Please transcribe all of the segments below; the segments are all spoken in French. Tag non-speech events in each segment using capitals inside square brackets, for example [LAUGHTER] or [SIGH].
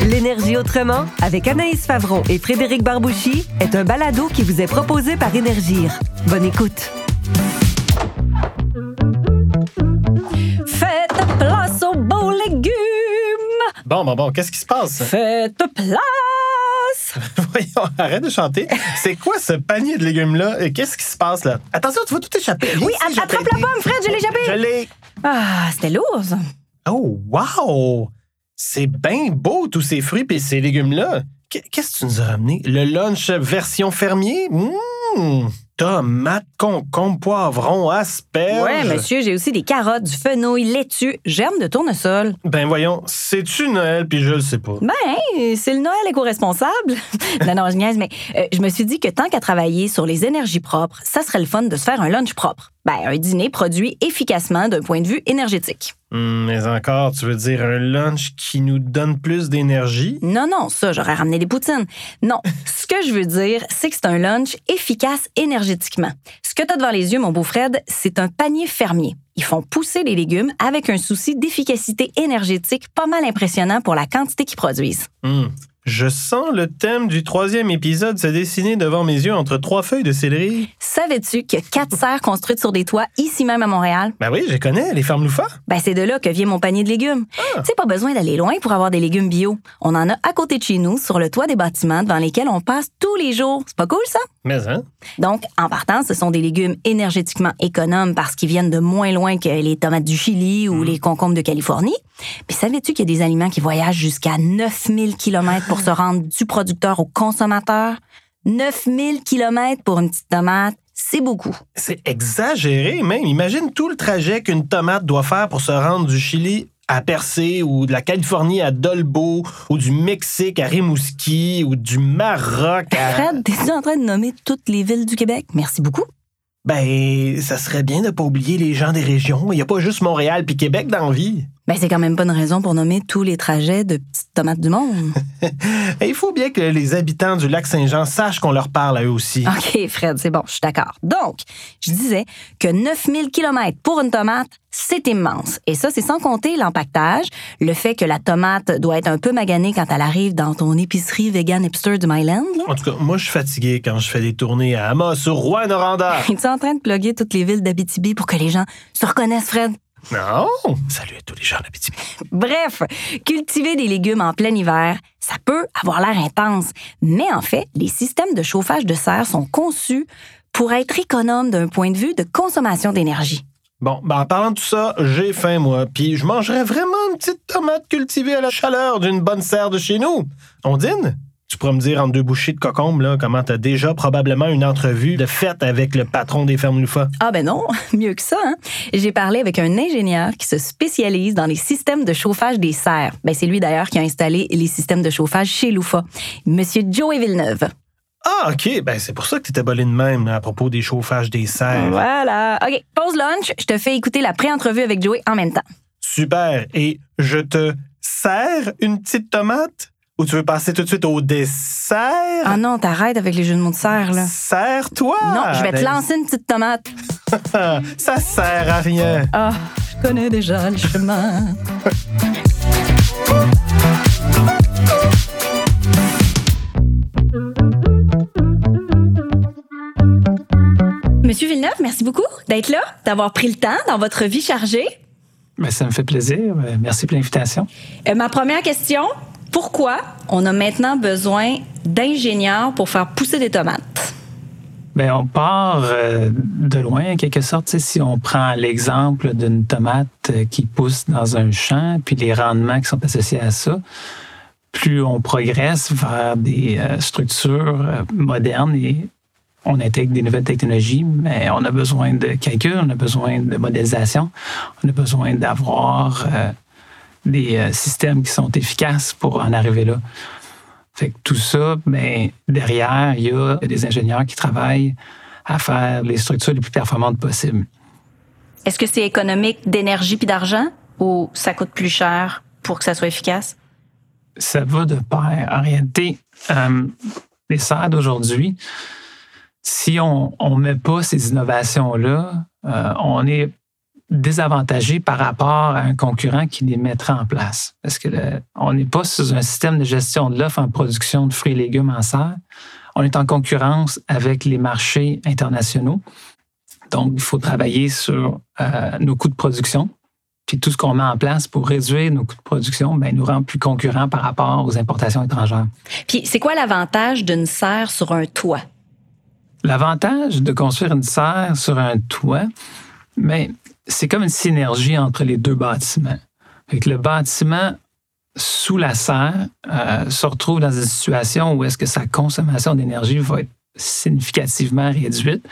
L'énergie autrement, avec Anaïs Favron et Frédéric Barbouchi, est un balado qui vous est proposé par Énergir. Bonne écoute. Faites place aux beaux légumes. Bon, bon, bon, qu'est-ce qui se passe? Faites place. [LAUGHS] Voyons, arrête de chanter. C'est quoi ce panier de légumes-là? Et Qu'est-ce qui se passe là? Attention, tu vas tout échapper. Oui, attrape la pomme, Fred, je l'ai échappé. Je l'ai. Ah, c'était lourd, ça. Oh, wow! C'est bien beau, tous ces fruits et ces légumes-là. Qu- Qu'est-ce que tu nous as ramené? Le lunch version fermier? Mmh! Tomates, concombres, poivrons, asperges. Ouais, monsieur, j'ai aussi des carottes, du fenouil, laitue, germe de tournesol. Ben voyons, c'est-tu Noël? Puis je le sais pas. Ben, c'est le Noël éco-responsable. [LAUGHS] non, non, je niaise, mais euh, je me suis dit que tant qu'à travailler sur les énergies propres, ça serait le fun de se faire un lunch propre. Ben, un dîner produit efficacement d'un point de vue énergétique. Hum, mais encore, tu veux dire un lunch qui nous donne plus d'énergie? Non, non, ça, j'aurais ramené des poutines. Non, [LAUGHS] ce que je veux dire, c'est que c'est un lunch efficace énergétiquement. Ce que tu as devant les yeux, mon beau Fred, c'est un panier fermier. Ils font pousser les légumes avec un souci d'efficacité énergétique pas mal impressionnant pour la quantité qu'ils produisent. Hum. Je sens le thème du troisième épisode se dessiner devant mes yeux entre trois feuilles de céleri. Savais-tu qu'il y a quatre serres construites sur des toits ici même à Montréal? Ben oui, je les connais, les fermes loufa. Ben, c'est de là que vient mon panier de légumes. Tu sais, pas besoin d'aller loin pour avoir des légumes bio. On en a à côté de chez nous, sur le toit des bâtiments devant lesquels on passe tous les jours. C'est pas cool, ça? Mais hein? Donc, en partant, ce sont des légumes énergétiquement économes parce qu'ils viennent de moins loin que les tomates du Chili ou les concombres de Californie. Puis savais-tu qu'il y a des aliments qui voyagent jusqu'à 9000 km pour se rendre du producteur au consommateur? 9000 km pour une petite tomate, c'est beaucoup. C'est exagéré même. Imagine tout le trajet qu'une tomate doit faire pour se rendre du Chili à Percé ou de la Californie à Dolbeau ou du Mexique à Rimouski ou du Maroc à... Fred, t'es en train de nommer toutes les villes du Québec? Merci beaucoup. Ben, ça serait bien de pas oublier les gens des régions. Il n'y a pas juste Montréal puis Québec dans la vie. Ben, c'est quand même pas une raison pour nommer tous les trajets de petites tomates du monde. [LAUGHS] Et il faut bien que les habitants du lac Saint-Jean sachent qu'on leur parle à eux aussi. OK, Fred, c'est bon, je suis d'accord. Donc, je disais que 9000 km pour une tomate, c'est immense. Et ça, c'est sans compter l'empaquetage, le fait que la tomate doit être un peu maganée quand elle arrive dans ton épicerie vegan hipster du Myland. là. En tout cas, moi, je suis fatigué quand je fais des tournées à Amos, sur Rouen-Noranda. [LAUGHS] Es-tu en train de plugger toutes les villes d'Abitibi pour que les gens se reconnaissent, Fred? Non! Salut à tous les gens d'Abitibi. Bref, cultiver des légumes en plein hiver, ça peut avoir l'air intense, mais en fait, les systèmes de chauffage de serre sont conçus pour être économes d'un point de vue de consommation d'énergie. Bon, ben en parlant de tout ça, j'ai faim, moi, puis je mangerais vraiment une petite tomate cultivée à la chaleur d'une bonne serre de chez nous. On dîne? Tu pourrais me dire entre deux bouchées de cocombe, là, comment t'as déjà probablement une entrevue de fête avec le patron des fermes Loufa? Ah ben non, [LAUGHS] mieux que ça. Hein? J'ai parlé avec un ingénieur qui se spécialise dans les systèmes de chauffage des serres. Ben, c'est lui d'ailleurs qui a installé les systèmes de chauffage chez Loufa. Monsieur Joey Villeneuve. Ah, OK, ben c'est pour ça que t'étais bolé de même à propos des chauffages des serres. Voilà. OK, pause lunch. Je te fais écouter la pré-entrevue avec Joey en même temps. Super. Et je te sers une petite tomate? Ou tu veux passer tout de suite au dessert? Ah non, t'arrêtes avec les jeux de mots de serre, là. Serre-toi! Non, je vais te Anaïs. lancer une petite tomate. [LAUGHS] Ça sert à rien. Ah, je connais déjà le chemin. Monsieur Villeneuve, merci beaucoup d'être là, d'avoir pris le temps dans votre vie chargée. Ben, ça me fait plaisir. Euh, Merci pour l'invitation. Euh, ma première question, pourquoi on a maintenant besoin d'ingénieurs pour faire pousser des tomates? Ben, on part euh, de loin, en quelque sorte. Si on prend l'exemple d'une tomate euh, qui pousse dans un champ, puis les rendements qui sont associés à ça, plus on progresse vers des euh, structures modernes et on intègre des nouvelles technologies, mais on a besoin de calcul, on a besoin de modélisation, on a besoin d'avoir des euh, systèmes qui sont efficaces pour en arriver là. Fait que tout ça, ben, derrière, il y a des ingénieurs qui travaillent à faire les structures les plus performantes possibles. Est-ce que c'est économique d'énergie puis d'argent ou ça coûte plus cher pour que ça soit efficace? Ça va de pair. En réalité, euh, les serres d'aujourd'hui, si on ne met pas ces innovations-là, euh, on est désavantagés par rapport à un concurrent qui les mettrait en place. Parce que on n'est pas sous un système de gestion de l'offre en production de fruits et légumes en serre. On est en concurrence avec les marchés internationaux. Donc, il faut travailler sur euh, nos coûts de production. Puis tout ce qu'on met en place pour réduire nos coûts de production, ben, nous rend plus concurrents par rapport aux importations étrangères. Puis c'est quoi l'avantage d'une serre sur un toit? L'avantage de construire une serre sur un toit, mais ben, c'est comme une synergie entre les deux bâtiments. le bâtiment sous la serre euh, se retrouve dans une situation où est-ce que sa consommation d'énergie va être significativement réduite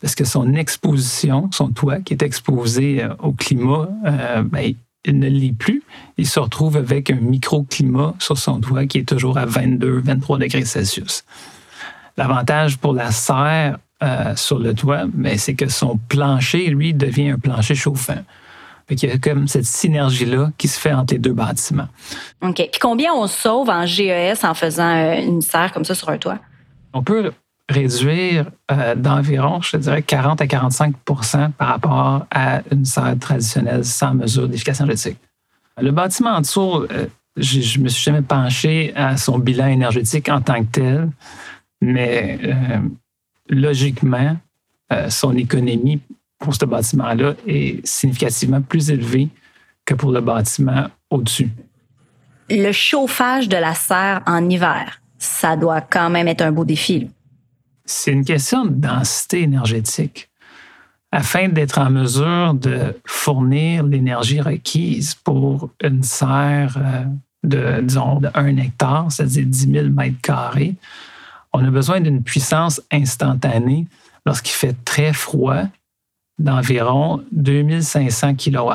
parce que son exposition, son toit qui est exposé euh, au climat, euh, ben, il ne l'est plus. Il se retrouve avec un microclimat sur son toit qui est toujours à 22, 23 degrés Celsius. L'avantage pour la serre euh, sur le toit, mais c'est que son plancher, lui, devient un plancher chauffant. Il y a comme cette synergie-là qui se fait entre les deux bâtiments. OK. Puis combien on sauve en GES en faisant euh, une serre comme ça sur un toit? On peut réduire euh, d'environ, je te dirais, 40 à 45% par rapport à une serre traditionnelle sans mesure d'efficacité énergétique. Le bâtiment en dessous, je ne me suis jamais penché à son bilan énergétique en tant que tel, mais logiquement, euh, son économie pour ce bâtiment-là est significativement plus élevée que pour le bâtiment au-dessus. Le chauffage de la serre en hiver, ça doit quand même être un beau défi. C'est une question de densité énergétique. Afin d'être en mesure de fournir l'énergie requise pour une serre euh, de, disons, de 1 hectare, c'est-à-dire 10 000 mètres carrés, on a besoin d'une puissance instantanée lorsqu'il fait très froid d'environ 2500 kW.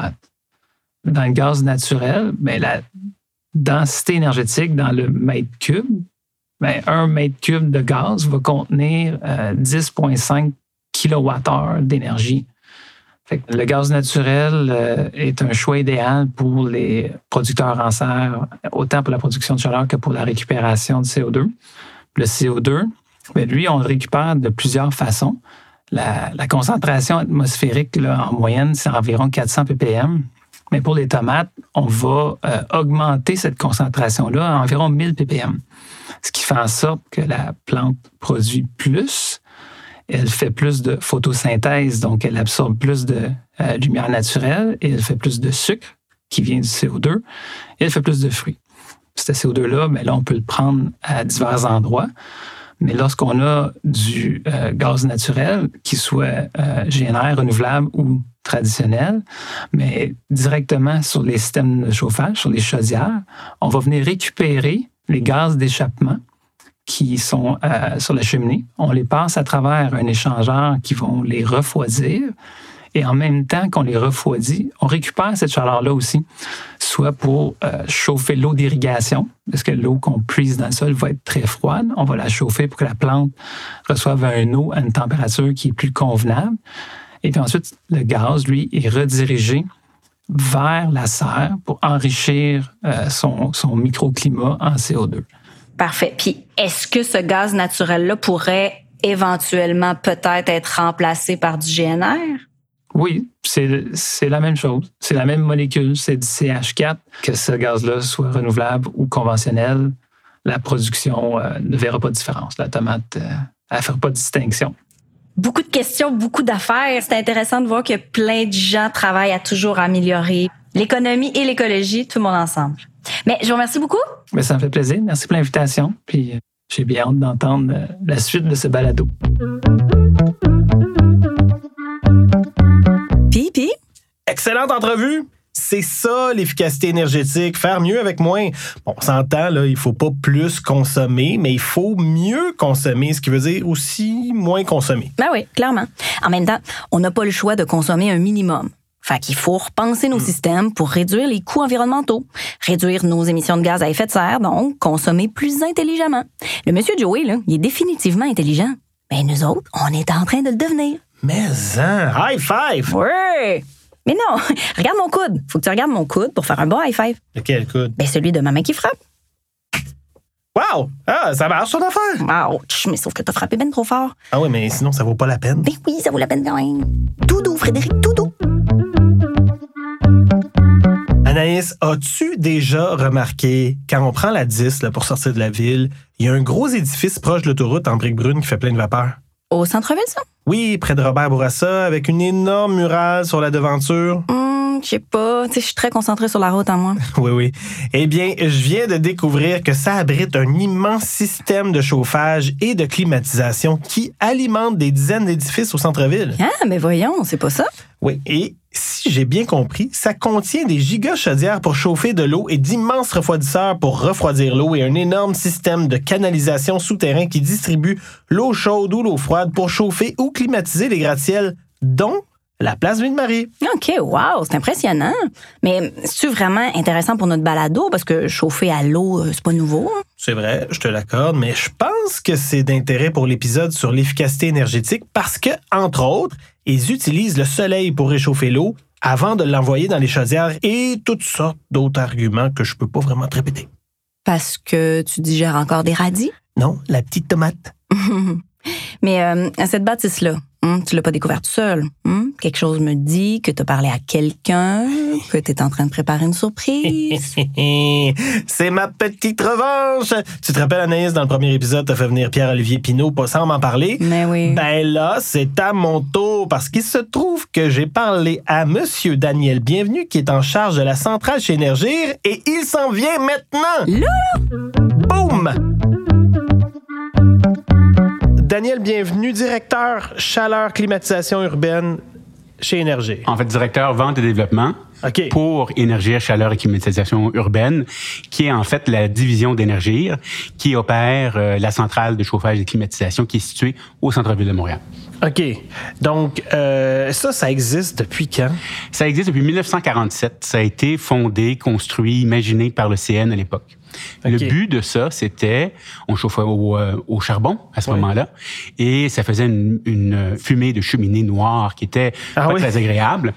Dans le gaz naturel, mais ben, la densité énergétique dans le mètre cube, ben, un mètre cube de gaz va contenir 10,5 kWh d'énergie. Le gaz naturel euh, est un choix idéal pour les producteurs en serre, autant pour la production de chaleur que pour la récupération de CO2 le CO2, mais lui, on le récupère de plusieurs façons. La, concentration atmosphérique, en moyenne, c'est environ 400 ppm. Mais pour les tomates, on va euh, augmenter cette concentration-là à environ 1000 ppm. Ce qui fait en sorte que la plante produit plus, elle fait plus de photosynthèse, donc elle absorbe plus de euh, lumière naturelle et elle fait plus de sucre qui vient du CO2 et elle fait plus de fruits ce CO2-là, mais là, on peut le prendre à divers endroits. Mais lorsqu'on a du euh, gaz naturel, qui soit euh, GNR, renouvelable ou traditionnel, mais directement sur les systèmes de chauffage, sur les chaudières, on va venir récupérer les gaz d'échappement qui sont euh, sur la cheminée. On les passe à travers un échangeur qui vont les refroidir et en même temps qu'on les refroidit, on récupère cette chaleur-là aussi, soit pour euh, chauffer l'eau d'irrigation, parce que l'eau qu'on puise dans le sol va être très froide. On va la chauffer pour que la plante reçoive un eau à une température qui est plus convenable. Et puis ensuite, le gaz, lui, est redirigé vers la serre pour enrichir euh, son, son microclimat en CO2. Parfait. Puis, est-ce que ce gaz naturel-là pourrait éventuellement peut-être être remplacé par du GNR? Oui, c'est la même chose. C'est la même molécule, c'est du CH4. Que ce gaz-là soit renouvelable ou conventionnel, la production euh, ne verra pas de différence. La tomate, euh, elle ne fera pas de distinction. Beaucoup de questions, beaucoup d'affaires. C'est intéressant de voir que plein de gens travaillent à toujours améliorer l'économie et l'écologie, tout le monde ensemble. Mais je vous remercie beaucoup. Mais ça me fait plaisir. Merci pour l'invitation. Puis euh, j'ai bien hâte d'entendre la suite de ce balado. Excellente entrevue. C'est ça l'efficacité énergétique, faire mieux avec moins. Bon, on s'entend, là, il faut pas plus consommer, mais il faut mieux consommer, ce qui veut dire aussi moins consommer. Ben oui, clairement. En même temps, on n'a pas le choix de consommer un minimum. Fait qu'il faut repenser nos hmm. systèmes pour réduire les coûts environnementaux, réduire nos émissions de gaz à effet de serre, donc consommer plus intelligemment. Le monsieur Joey, là, il est définitivement intelligent. Mais ben, nous autres, on est en train de le devenir. Mais hein, high five! Ouais! Mais non, [LAUGHS] regarde mon coude. Faut que tu regardes mon coude pour faire un bon high five. Lequel coude? Ben, celui de ma main qui frappe. Wow! Ah, ça marche son affaire! Ouch, mais sauf que t'as frappé ben trop fort. Ah oui, mais sinon, ça vaut pas la peine. Ben oui, ça vaut la peine quand même. Tout doux, Frédéric, tout doux. Anaïs, as-tu déjà remarqué, quand on prend la 10 là, pour sortir de la ville, il y a un gros édifice proche de l'autoroute en briques brunes qui fait plein de vapeur? Au centre-ville, ça? Oui, près de Robert Bourassa, avec une énorme murale sur la devanture. Je sais pas. Tu sais, je suis très concentrée sur la route en moi. [LAUGHS] Oui, oui. Eh bien, je viens de découvrir que ça abrite un immense système de chauffage et de climatisation qui alimente des dizaines d'édifices au centre-ville. Ah, mais voyons, c'est pas ça? Oui, et si j'ai bien compris, ça contient des gigas chaudières pour chauffer de l'eau et d'immenses refroidisseurs pour refroidir l'eau et un énorme système de canalisation souterrain qui distribue l'eau chaude ou l'eau froide pour chauffer ou climatiser les gratte-ciels, dont la place Ville-Marie. OK, wow, c'est impressionnant. Mais c'est vraiment intéressant pour notre balado? Parce que chauffer à l'eau, euh, c'est pas nouveau. hein? C'est vrai, je te l'accorde, mais je pense que c'est d'intérêt pour l'épisode sur l'efficacité énergétique parce que, entre autres, ils utilisent le soleil pour réchauffer l'eau avant de l'envoyer dans les chaudières et toutes sortes d'autres arguments que je peux pas vraiment te répéter. Parce que tu digères encore des radis? Non, la petite tomate. [LAUGHS] Mais euh, cette bâtisse-là, hum, tu l'as pas découverte seule. hum? Quelque chose me dit que tu as parlé à quelqu'un, que tu es en train de préparer une surprise. [LAUGHS] c'est ma petite revanche. Tu te rappelles, Anaïs, dans le premier épisode, t'as fait venir Pierre-Olivier Pinault pas sans m'en parler? Mais oui. Ben là, c'est à mon tour parce qu'il se trouve que j'ai parlé à Monsieur Daniel Bienvenu qui est en charge de la centrale chez Énergir et il s'en vient maintenant. Là, Boum! Daniel Bienvenu, directeur chaleur climatisation urbaine chez Énergir. En fait, directeur vente et développement pour Énergir, Chaleur et Climatisation urbaine, qui est en fait la division d'Énergir qui opère euh, la centrale de chauffage et de climatisation qui est située au centre-ville de Montréal. OK. Donc, euh, ça, ça existe depuis quand? Ça existe depuis 1947. Ça a été fondé, construit, imaginé par le CN à l'époque. Le but de ça, c'était, on chauffait au, euh, au charbon à ce Ouais. moment-là, et ça faisait une, une fumée de cheminée noire qui était Ah pas oui? très agréable.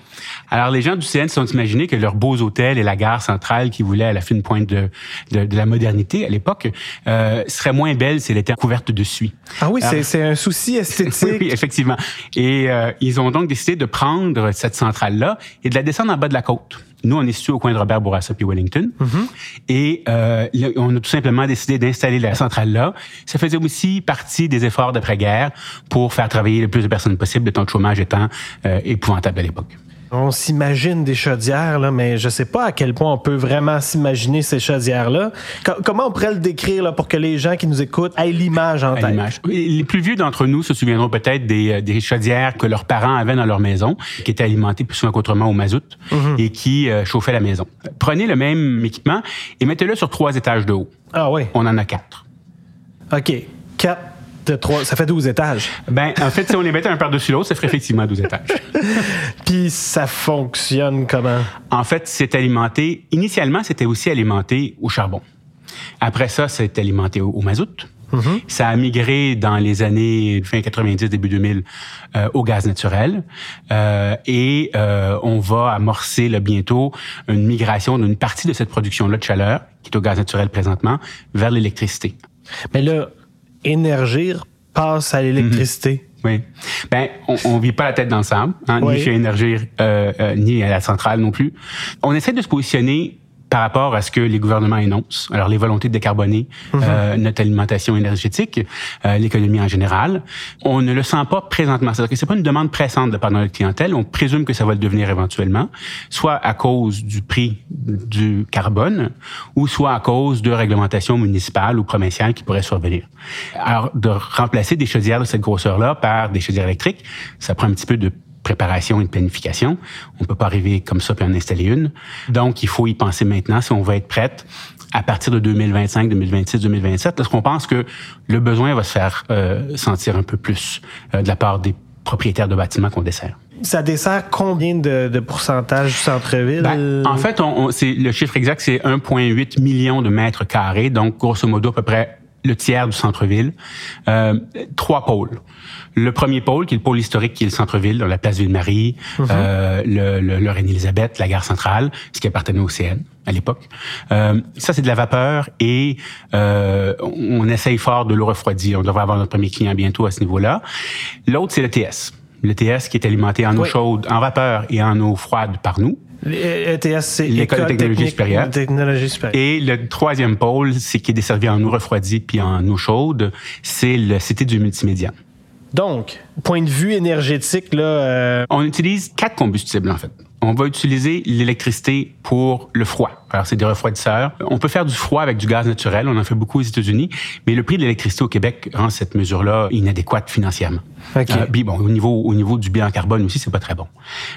Alors les gens du CN se sont imaginés que leurs beaux hôtels et la gare centrale qui voulait à la fine pointe de, de, de la modernité à l'époque euh, serait moins belle si elle était couverte de suie. Ah oui, c'est, un souci [LAUGHS] esthétique. Oui, effectivement. Et euh, ils ont donc décidé de prendre cette centrale-là et de la descendre en bas de la côte. Nous, on est situé au coin de Robert Bourassa puis Wellington. Et euh, on a tout simplement décidé d'installer la centrale là. Ça faisait aussi partie des efforts d'après-guerre pour faire travailler le plus de personnes possible, le temps de chômage étant euh, épouvantable à l'époque. On s'imagine des chaudières, là, mais je sais pas à quel point on peut vraiment s'imaginer ces chaudières-là. Co- comment on pourrait le décrire là, pour que les gens qui nous écoutent aient l'image en à tête? Les plus vieux d'entre nous se souviendront peut-être des, euh, des chaudières que leurs parents avaient dans leur maison, qui étaient alimentées plus souvent qu'autrement au mazout et qui euh, chauffaient la maison. Prenez le même équipement et mettez-le sur trois étages de haut. Ah oui. On en a quatre. OK. 4 de 3, ça fait 12 étages. Ben, en fait, si on les mettait un par-dessus l'autre, ça ferait effectivement 12 étages. [LAUGHS] Puis ça fonctionne comment? En fait, c'est alimenté, initialement, c'était aussi alimenté au charbon. Après ça, c'est alimenté au, au mazout. Ça a migré dans les années fin 90, début 2000 euh, au gaz naturel. Euh, et euh, on va amorcer là, bientôt une migration d'une partie de cette production-là de chaleur, qui est au gaz naturel présentement, vers l'électricité. Mais là, Énergir passe à l'électricité. Oui. Ben, on, on vit pas la tête dans le sable, hein, Oui. ni chez Énergir, euh, euh, ni à la centrale non plus. On essaie de se positionner par rapport à ce que les gouvernements énoncent. Alors, les volontés de décarboner euh, notre alimentation énergétique, euh, l'économie en général. On ne le sent pas présentement. C'est-à-dire que c'est pas une demande pressante de part de notre clientèle. On présume que ça va le devenir éventuellement, soit à cause du prix du carbone, ou soit à cause de réglementations municipales ou provinciales qui pourraient survenir. Alors, de remplacer des chaudières de cette grosseur-là par des chaudières électriques, ça prend un petit peu de préparation et de planification. On peut pas arriver comme ça puis en installer une. Donc, il faut y penser maintenant si on va être prête à partir de 2025, 2026, 2027, parce qu'on pense que le besoin va se faire euh, sentir un peu plus euh, de la part des propriétaires de bâtiments qu'on dessert. Ça dessert combien de, de pourcentage du centre-ville? Ben, en fait, on, on- c'est, le chiffre exact, c'est 1,8 million de mètres carrés, donc grosso modo à peu près le tiers du centre-ville. Euh, trois pôles. Le premier pôle, qui est le pôle historique, qui est le centre-ville, dans la place Ville-Marie, euh, le, le, le Reine-Élisabeth, la gare centrale, ce qui appartenait au CN à l'époque. Euh, ça, c'est de la vapeur et euh, on, essaye fort de le refroidir. On devrait avoir notre premier client bientôt à ce niveau-là. L'autre, c'est le TS. Le TS qui est alimenté en eau chaude, en vapeur et en eau froide par nous. ETS, c'est L'École de technologie technique supérieure. de technologie supérieure. Et le troisième pôle, c'est qui est desservi en eau refroidie puis en eau chaude, c'est le Cité du multimédia. Donc, point de vue énergétique, là, euh, On utilise quatre combustibles, en fait. On va utiliser l'électricité pour le froid. Alors, c'est des refroidisseurs. On peut faire du froid avec du gaz naturel. On en fait beaucoup aux États-Unis. Mais le prix de l'électricité au Québec rend cette mesure-là inadéquate financièrement. OK. Euh, puis bon, au niveau, au niveau du bilan carbone aussi, c'est pas très bon.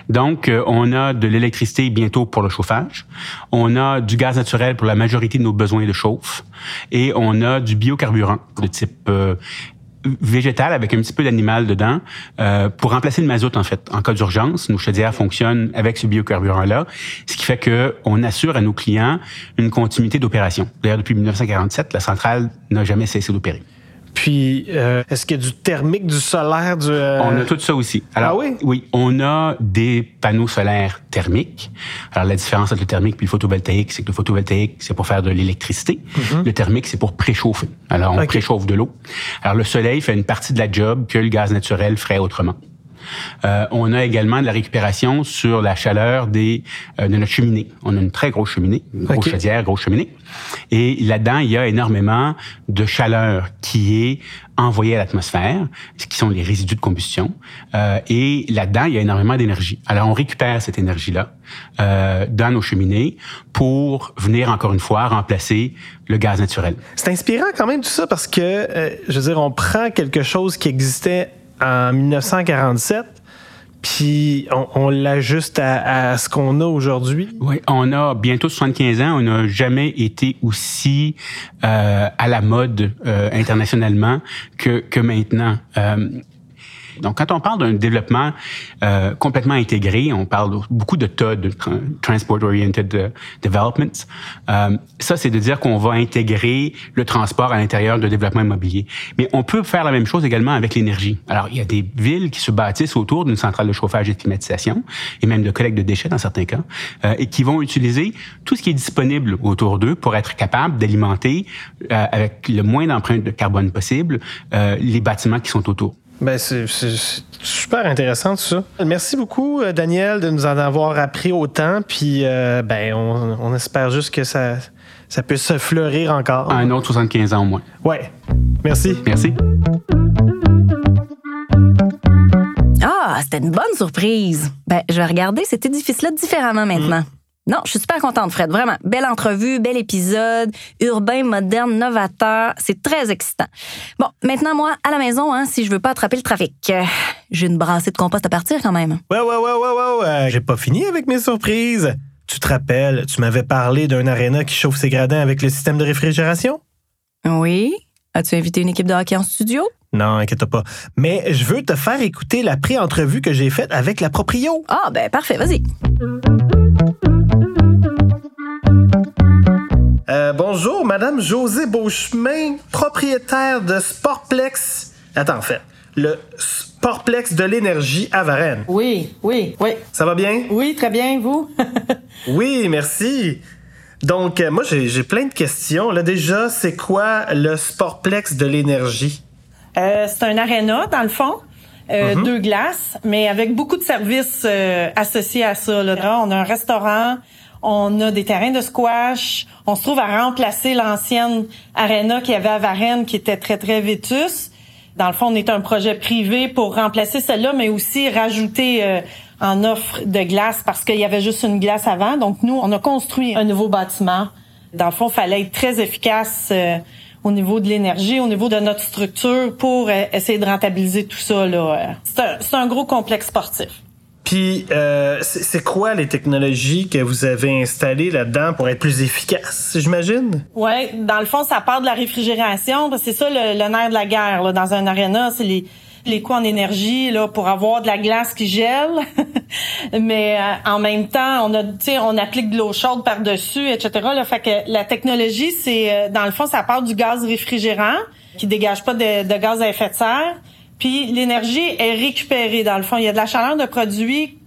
Donc, euh, on a de l'électricité bientôt pour le chauffage. On a du gaz naturel pour la majorité de nos besoins de chauffe. Et on a du biocarburant de type euh, végétal avec un petit peu d'animal dedans euh, pour remplacer le mazout en fait en cas d'urgence. Nos chaudières fonctionnent avec ce biocarburant là ce qui fait que on assure à nos clients une continuité d'opération. D'ailleurs depuis 1947 la centrale n'a jamais cessé d'opérer puis euh, est-ce qu'il y a du thermique, du solaire, du... euh, On a tout ça aussi. Ah oui? Oui, on a des panneaux solaires thermiques. Alors, la différence entre le thermique et le photovoltaïque, c'est que le photovoltaïque, c'est pour faire de l'électricité. Le thermique, c'est pour préchauffer. Alors, on préchauffe de l'eau. Alors, le soleil fait une partie de la job que le gaz naturel ferait autrement. Euh, on a également de la récupération sur la chaleur des, euh, de notre cheminée. On a une très grosse cheminée, une grosse chaudière, grosse cheminée. Et là-dedans, il y a énormément de chaleur qui est envoyée à l'atmosphère, ce qui sont les résidus de combustion. Euh, et là-dedans, il y a énormément d'énergie. Alors, on récupère cette énergie-là euh, dans nos cheminées pour venir, encore une fois, remplacer le gaz naturel. C'est inspirant quand même tout ça parce que, euh, je veux dire, on prend quelque chose qui existait en 1947, puis on, l'ajuste à, à ce qu'on a aujourd'hui. Oui, on a bientôt 75 ans. On n'a jamais été aussi euh, à la mode euh, internationalement que, que maintenant. Euh, donc, quand on parle d'un développement euh, complètement intégré, on parle beaucoup de TOD, de tra- Transport Oriented euh, Development. Euh, ça, c'est de dire qu'on va intégrer le transport à l'intérieur de développement immobilier. Mais on peut faire la même chose également avec l'énergie. Alors, il y a des villes qui se bâtissent autour d'une centrale de chauffage et de climatisation, et même de collecte de déchets dans certains cas, euh, et qui vont utiliser tout ce qui est disponible autour d'eux pour être capable d'alimenter euh, avec le moins d'empreinte de carbone possible euh, les bâtiments qui sont autour. Ben, c'est super intéressant tout ça. Merci beaucoup, euh, Daniel, de nous en avoir appris autant. Puis, euh, ben, on, on espère juste que ça, ça puisse fleurir encore. Un autre 75 ans au moins. Ouais. Merci. Merci. Ah, c'était une bonne surprise. Ben, je vais regarder cet édifice-là différemment maintenant. Non, je suis super contente, Fred. Vraiment. Belle entrevue, bel épisode, urbain, moderne, novateur. C'est très excitant. Bon, maintenant, moi, à la maison, hein, si je veux pas attraper le trafic. Euh, J'ai une brassée de compost à partir quand même. Ouais, ouais, ouais, ouais, ouais, ouais. J'ai pas fini avec mes surprises. Tu te rappelles, tu m'avais parlé d'un aréna qui chauffe ses gradins avec le système de réfrigération? Oui? As-tu invité une équipe de hockey en studio? Non, inquiète pas. Mais je veux te faire écouter la pré-entrevue que j'ai faite avec la proprio. Ah, ben parfait, vas-y. Euh, bonjour, Madame José Beauchemin, propriétaire de Sportplex. Attends, en fait, le Sportplex de l'énergie à Varennes. Oui, oui, oui. Ça va bien? Oui, très bien, vous? [LAUGHS] Oui, merci. Donc, euh, moi, j'ai plein de questions. Là, déjà, c'est quoi le Sportplex de l'énergie? Euh, c'est un aréna, dans le fond. Euh, Deux glaces, mais avec beaucoup de services euh, associés à ça. Là. On a un restaurant, on a des terrains de squash. On se trouve à remplacer l'ancienne aréna qu'il y avait à Varennes, qui était très, très vétus. Dans le fond, on est un projet privé pour remplacer celle-là, mais aussi rajouter euh, en offre de glace parce qu'il y avait juste une glace avant. Donc, nous, on a construit un nouveau bâtiment. Dans le fond, il fallait être très efficace euh, au niveau de l'énergie, au niveau de notre structure pour euh, essayer de rentabiliser tout ça. un, c'est un gros complexe sportif. Puis, euh, c'est quoi les technologies que vous avez installées là-dedans pour être plus efficace, j'imagine? Ouais, dans le fond, ça part de la réfrigération, c'est ça le, nerf de la guerre là, dans un aréna, c'est les les coûts en énergie là pour avoir de la glace qui gèle, [LAUGHS] mais euh, en même temps, on a, on applique de l'eau chaude par dessus, etc. Là, fait que la technologie, c'est euh, dans le fond, ça part du gaz réfrigérant qui dégage pas de, de gaz à effet de serre, puis l'énergie est récupérée. Dans le fond, il y a de la chaleur de produits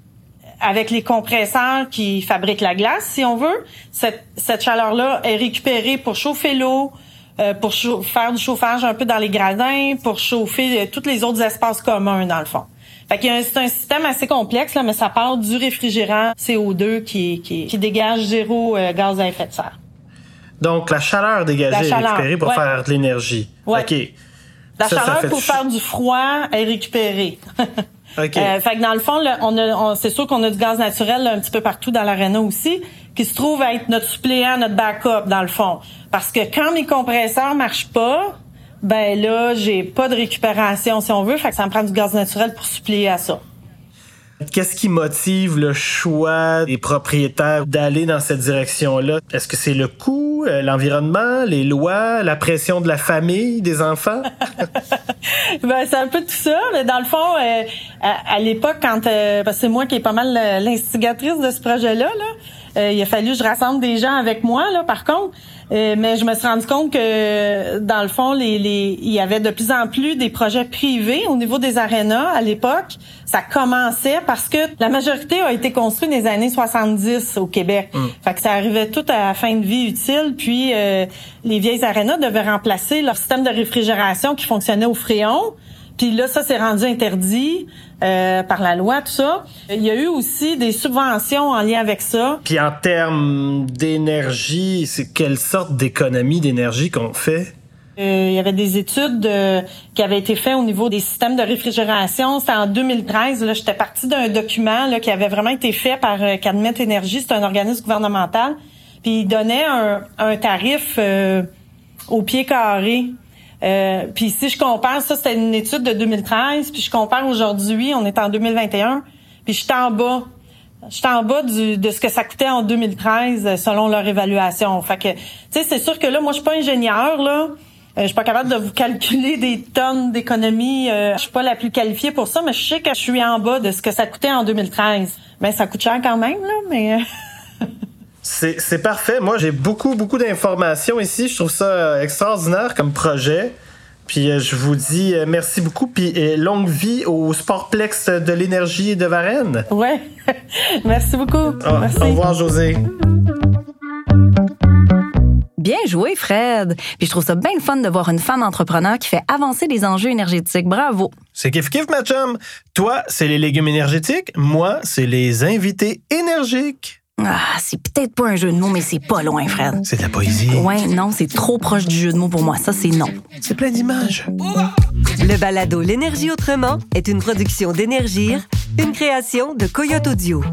avec les compresseurs qui fabriquent la glace, si on veut, cette, cette chaleur-là est récupérée pour chauffer l'eau, euh, pour faire du chauffage un peu dans les gradins, pour chauffer euh, tous les autres espaces communs, dans le fond. Fait qu'il y a un, c'est un système assez complexe, là, mais ça part du réfrigérant CO2 qui, qui, qui dégage zéro euh, gaz à effet de serre. Donc, la chaleur dégagée La est récupérée pour ouais. faire de l'énergie. Ouais. OK. La Ça, chaleur pour du- faire du froid est récupérée. [LAUGHS] OK. Euh, fait que dans le fond, là, on a, on- c'est sûr qu'on a du gaz naturel là, un petit peu partout dans l'aréna aussi, qui se trouve à être notre suppléant, notre backup dans le fond. Parce que quand mes compresseurs marchent pas, ben là, j'ai pas de récupération si on veut, fait que ça me prend du gaz naturel pour suppléer à ça. Qu'est-ce qui motive le choix des propriétaires d'aller dans cette direction-là? Est-ce que c'est le coût, euh, l'environnement, les lois, la pression de la famille, des enfants? [LAUGHS] Ben, c'est un peu tout ça, mais dans le fond, euh, à, l'époque, quand euh, parce que c'est moi qui est pas mal l'instigatrice de ce projet-là, là, il a fallu que je rassemble des gens avec moi, là, par contre. Mais je me suis rendu compte que dans le fond, il y avait de plus en plus des projets privés au niveau des arénas à l'époque. Ça commençait parce que la majorité a été construite dans les années 70 au Québec. Fait que ça arrivait tout à la fin de vie utile. Puis euh, les vieilles arénas devaient remplacer leur système de réfrigération qui fonctionnait au fréon. Puis là, ça s'est rendu interdit euh, par la loi, tout ça. Il y a eu aussi des subventions en lien avec ça. Puis en termes d'énergie, c'est quelle sorte d'économie d'énergie qu'on fait? Euh, il y avait des études euh, qui avaient été faites au niveau des systèmes de réfrigération. C'était en 2013. Là, j'étais partie d'un document là, qui avait vraiment été fait par euh, Cadmet Énergie. C'est un organisme gouvernemental. Puis il donnait un, un tarif euh, au pied carré. Euh, puis si je compare, ça c'était une étude de 2013, puis je compare aujourd'hui, on est en 2021, puis je suis en bas. Je suis en bas du, de ce que ça coûtait en 2013 euh, selon leur évaluation. Fait que, tu sais, c'est sûr que là, moi, je suis pas ingénieur, là. Euh, je suis pas capable de vous calculer des tonnes d'économies. Euh, je suis pas la plus qualifiée pour ça, mais je sais que je suis en bas de ce que ça coûtait en 2013. Mais ça coûte cher quand même, là, mais... euh, [LAUGHS] C'est parfait. Moi, j'ai beaucoup, beaucoup d'informations ici. Je trouve ça extraordinaire comme projet. Puis je vous dis merci beaucoup. Puis longue vie au Sportplex de l'énergie de Varennes. ouais. [LAUGHS] Merci beaucoup. Ah, Merci. Au revoir, José. Bien joué, Fred. Puis je trouve ça bien le fun de voir une femme entrepreneur qui fait avancer les enjeux énergétiques. Bravo. C'est kiff kiff, ma chum. Toi, c'est les légumes énergétiques. Moi, c'est les invités énergiques. Ah, c'est peut-être pas un jeu de mots, mais c'est pas loin, Fred. C'est de la poésie. Ouais, non, c'est trop proche du jeu de mots pour moi. Ça, c'est non. C'est plein d'images. Le balado L'énergie autrement est une production d'Énergir, une création de Coyote Audio.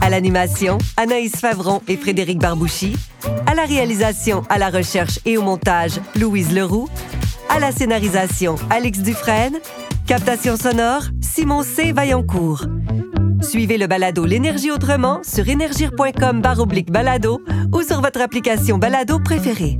À l'animation, Anaïs Favron et Frédéric Barbouchi. À la réalisation, à la recherche et au montage, Louise Leroux. À la scénarisation, Alex Dufresne. Captation sonore, Simon C. Vaillancourt. Suivez le balado L'énergie autrement sur énergir.com balado ou sur votre application balado préférée.